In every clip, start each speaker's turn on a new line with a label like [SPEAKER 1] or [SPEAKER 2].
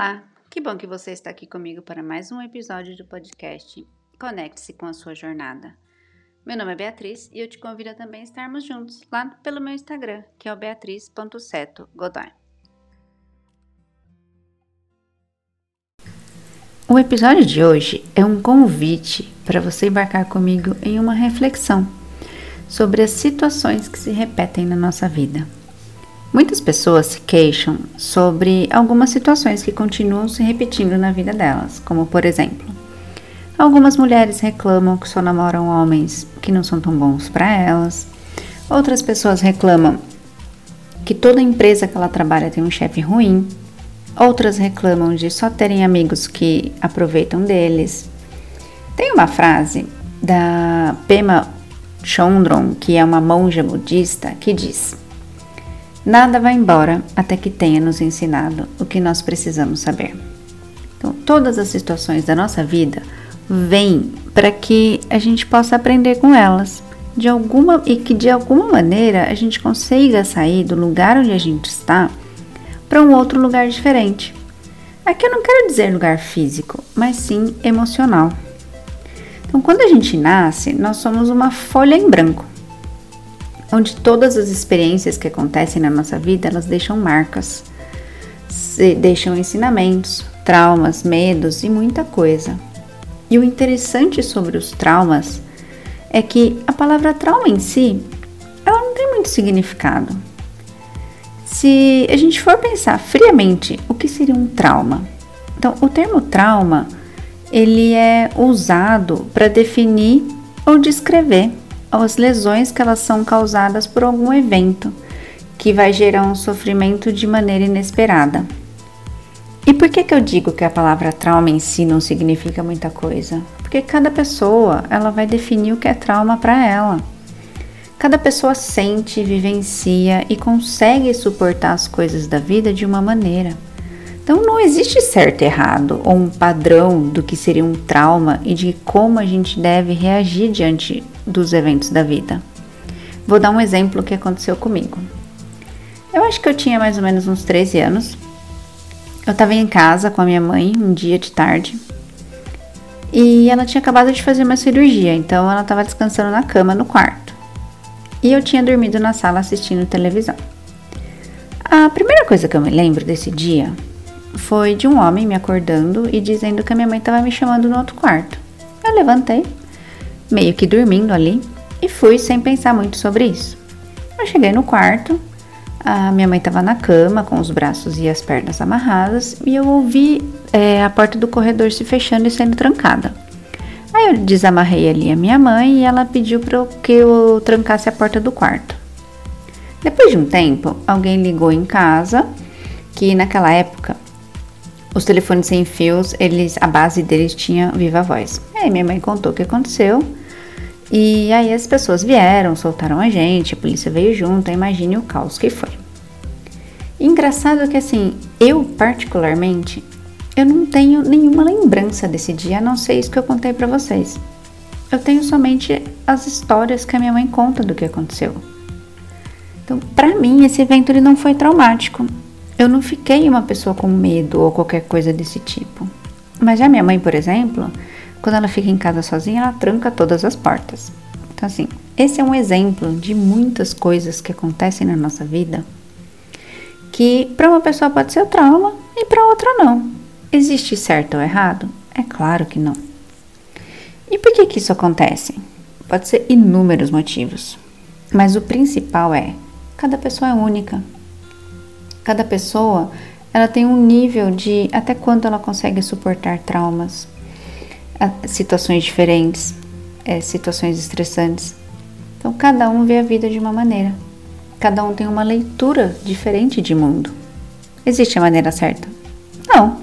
[SPEAKER 1] Olá, que bom que você está aqui comigo para mais um episódio do podcast Conecte-se com a sua jornada. Meu nome é Beatriz e eu te convido a também estarmos juntos lá pelo meu Instagram, que é o beatriz.seto.godoy. O episódio de hoje é um convite para você embarcar comigo em uma reflexão sobre as situações que se repetem na nossa vida. Muitas pessoas se queixam sobre algumas situações que continuam se repetindo na vida delas, como por exemplo, algumas mulheres reclamam que só namoram homens que não são tão bons para elas, outras pessoas reclamam que toda empresa que ela trabalha tem um chefe ruim, outras reclamam de só terem amigos que aproveitam deles. Tem uma frase da Pema Chondron, que é uma monja budista, que diz: Nada vai embora até que tenha nos ensinado o que nós precisamos saber. Então, todas as situações da nossa vida vêm para que a gente possa aprender com elas, de alguma e que de alguma maneira a gente consiga sair do lugar onde a gente está para um outro lugar diferente. Aqui eu não quero dizer lugar físico, mas sim emocional. Então, quando a gente nasce, nós somos uma folha em branco onde todas as experiências que acontecem na nossa vida, elas deixam marcas, deixam ensinamentos, traumas, medos e muita coisa. E o interessante sobre os traumas é que a palavra trauma em si, ela não tem muito significado. Se a gente for pensar friamente, o que seria um trauma? Então, o termo trauma, ele é usado para definir ou descrever as lesões que elas são causadas por algum evento que vai gerar um sofrimento de maneira inesperada. E por que, que eu digo que a palavra trauma em si não significa muita coisa? Porque cada pessoa ela vai definir o que é trauma para ela. Cada pessoa sente, vivencia e consegue suportar as coisas da vida de uma maneira. Então não existe certo e errado ou um padrão do que seria um trauma e de como a gente deve reagir diante dos eventos da vida. Vou dar um exemplo que aconteceu comigo. Eu acho que eu tinha mais ou menos uns 13 anos. Eu estava em casa com a minha mãe um dia de tarde e ela tinha acabado de fazer uma cirurgia, então ela estava descansando na cama no quarto. E eu tinha dormido na sala assistindo televisão. A primeira coisa que eu me lembro desse dia foi de um homem me acordando e dizendo que a minha mãe estava me chamando no outro quarto. Eu levantei, meio que dormindo ali, e fui sem pensar muito sobre isso. Eu cheguei no quarto, a minha mãe estava na cama com os braços e as pernas amarradas e eu ouvi é, a porta do corredor se fechando e sendo trancada. Aí eu desamarrei ali a minha mãe e ela pediu para que eu trancasse a porta do quarto. Depois de um tempo, alguém ligou em casa, que naquela época os telefones sem fios, eles, a base deles tinha viva voz. Aí minha mãe contou o que aconteceu e aí as pessoas vieram, soltaram a gente, a polícia veio junto, imagine o caos que foi. Engraçado que assim, eu particularmente, eu não tenho nenhuma lembrança desse dia, a não ser isso que eu contei para vocês. Eu tenho somente as histórias que a minha mãe conta do que aconteceu. Então, para mim, esse evento ele não foi traumático. Eu não fiquei uma pessoa com medo ou qualquer coisa desse tipo. Mas já minha mãe, por exemplo, quando ela fica em casa sozinha, ela tranca todas as portas. Então, assim, esse é um exemplo de muitas coisas que acontecem na nossa vida que para uma pessoa pode ser trauma e para outra não. Existe certo ou errado? É claro que não. E por que que isso acontece? Pode ser inúmeros motivos, mas o principal é cada pessoa é única. Cada pessoa ela tem um nível de até quanto ela consegue suportar traumas, situações diferentes, é, situações estressantes. Então, cada um vê a vida de uma maneira. Cada um tem uma leitura diferente de mundo. Existe a maneira certa? Não,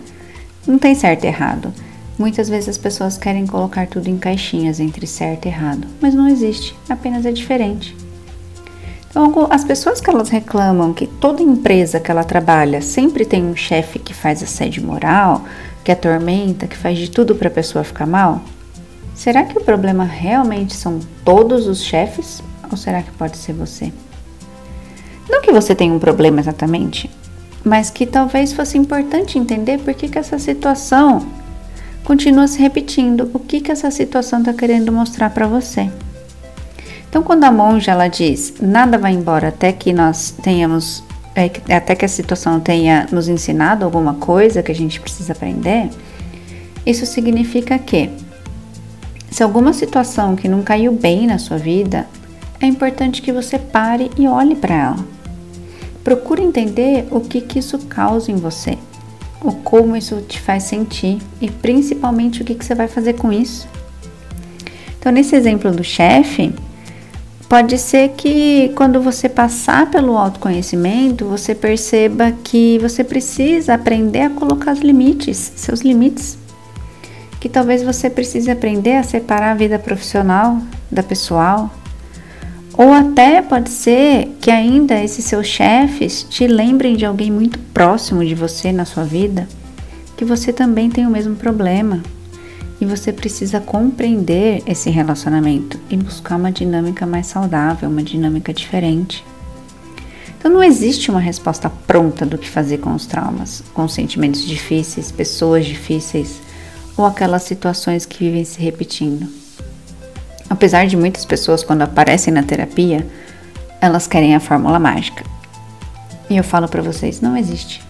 [SPEAKER 1] não tem certo e errado. Muitas vezes as pessoas querem colocar tudo em caixinhas entre certo e errado, mas não existe, apenas é diferente. Então, as pessoas que elas reclamam que toda empresa que ela trabalha sempre tem um chefe que faz assédio moral, que atormenta, que faz de tudo para a pessoa ficar mal? Será que o problema realmente são todos os chefes ou será que pode ser você? Não que você tenha um problema exatamente, mas que talvez fosse importante entender por que, que essa situação continua se repetindo. O que, que essa situação está querendo mostrar para você? Então, quando a monja ela diz nada vai embora até que nós tenhamos, é, até que a situação tenha nos ensinado alguma coisa que a gente precisa aprender, isso significa que se alguma situação que não caiu bem na sua vida, é importante que você pare e olhe para ela. Procure entender o que, que isso causa em você, o como isso te faz sentir e principalmente o que, que você vai fazer com isso. Então, nesse exemplo do chefe, pode ser que quando você passar pelo autoconhecimento, você perceba que você precisa aprender a colocar os limites, seus limites. Que talvez você precise aprender a separar a vida profissional da pessoal, ou até pode ser que ainda esses seus chefes te lembrem de alguém muito próximo de você na sua vida, que você também tem o mesmo problema. E você precisa compreender esse relacionamento e buscar uma dinâmica mais saudável, uma dinâmica diferente. Então não existe uma resposta pronta do que fazer com os traumas, com os sentimentos difíceis, pessoas difíceis ou aquelas situações que vivem se repetindo. Apesar de muitas pessoas, quando aparecem na terapia, elas querem a fórmula mágica. E eu falo para vocês: não existe.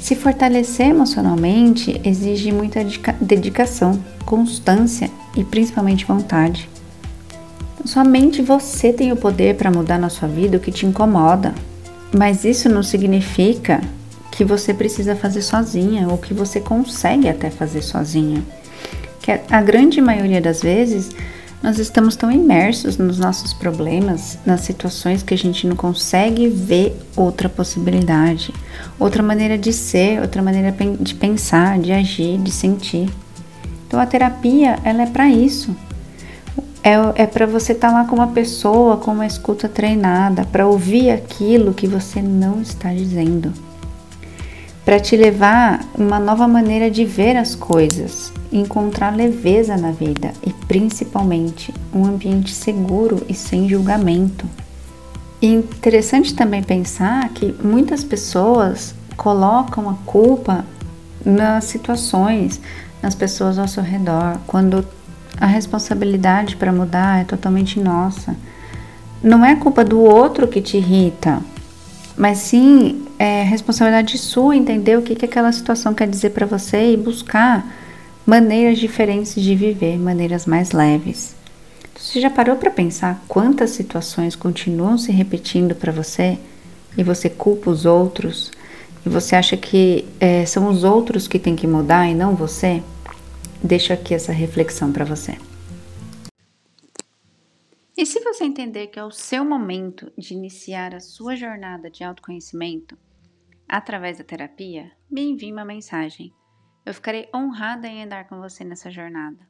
[SPEAKER 1] Se fortalecer emocionalmente exige muita dedicação, constância e principalmente vontade. Somente você tem o poder para mudar na sua vida o que te incomoda, mas isso não significa que você precisa fazer sozinha ou que você consegue até fazer sozinha. Que a grande maioria das vezes nós estamos tão imersos nos nossos problemas, nas situações que a gente não consegue ver outra possibilidade, outra maneira de ser, outra maneira de pensar, de agir, de sentir. Então a terapia, ela é para isso. É, é para você estar tá lá com uma pessoa com uma escuta treinada, para ouvir aquilo que você não está dizendo, para te levar uma nova maneira de ver as coisas, encontrar leveza na vida e principalmente um ambiente seguro e sem julgamento. E interessante também pensar que muitas pessoas colocam a culpa nas situações, nas pessoas ao seu redor, quando a responsabilidade para mudar é totalmente nossa. Não é culpa do outro que te irrita, mas sim é responsabilidade sua entender o que, que aquela situação quer dizer para você e buscar maneiras diferentes de viver, maneiras mais leves. Você já parou para pensar quantas situações continuam se repetindo para você e você culpa os outros e você acha que é, são os outros que têm que mudar e não você? Deixo aqui essa reflexão para você. E se você entender que é o seu momento de iniciar a sua jornada de autoconhecimento através da terapia, me envie uma mensagem eu ficarei honrada em andar com você nessa jornada.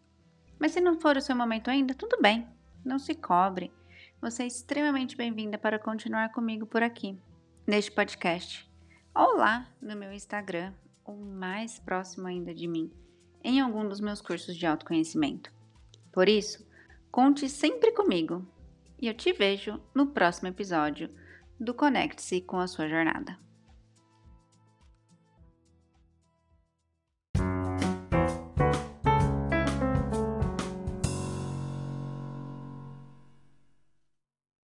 [SPEAKER 1] Mas se não for o seu momento ainda, tudo bem, não se cobre. Você é extremamente bem-vinda para continuar comigo por aqui, neste podcast, ou lá no meu Instagram, ou mais próximo ainda de mim, em algum dos meus cursos de autoconhecimento. Por isso, conte sempre comigo e eu te vejo no próximo episódio do Conecte-se com a sua jornada.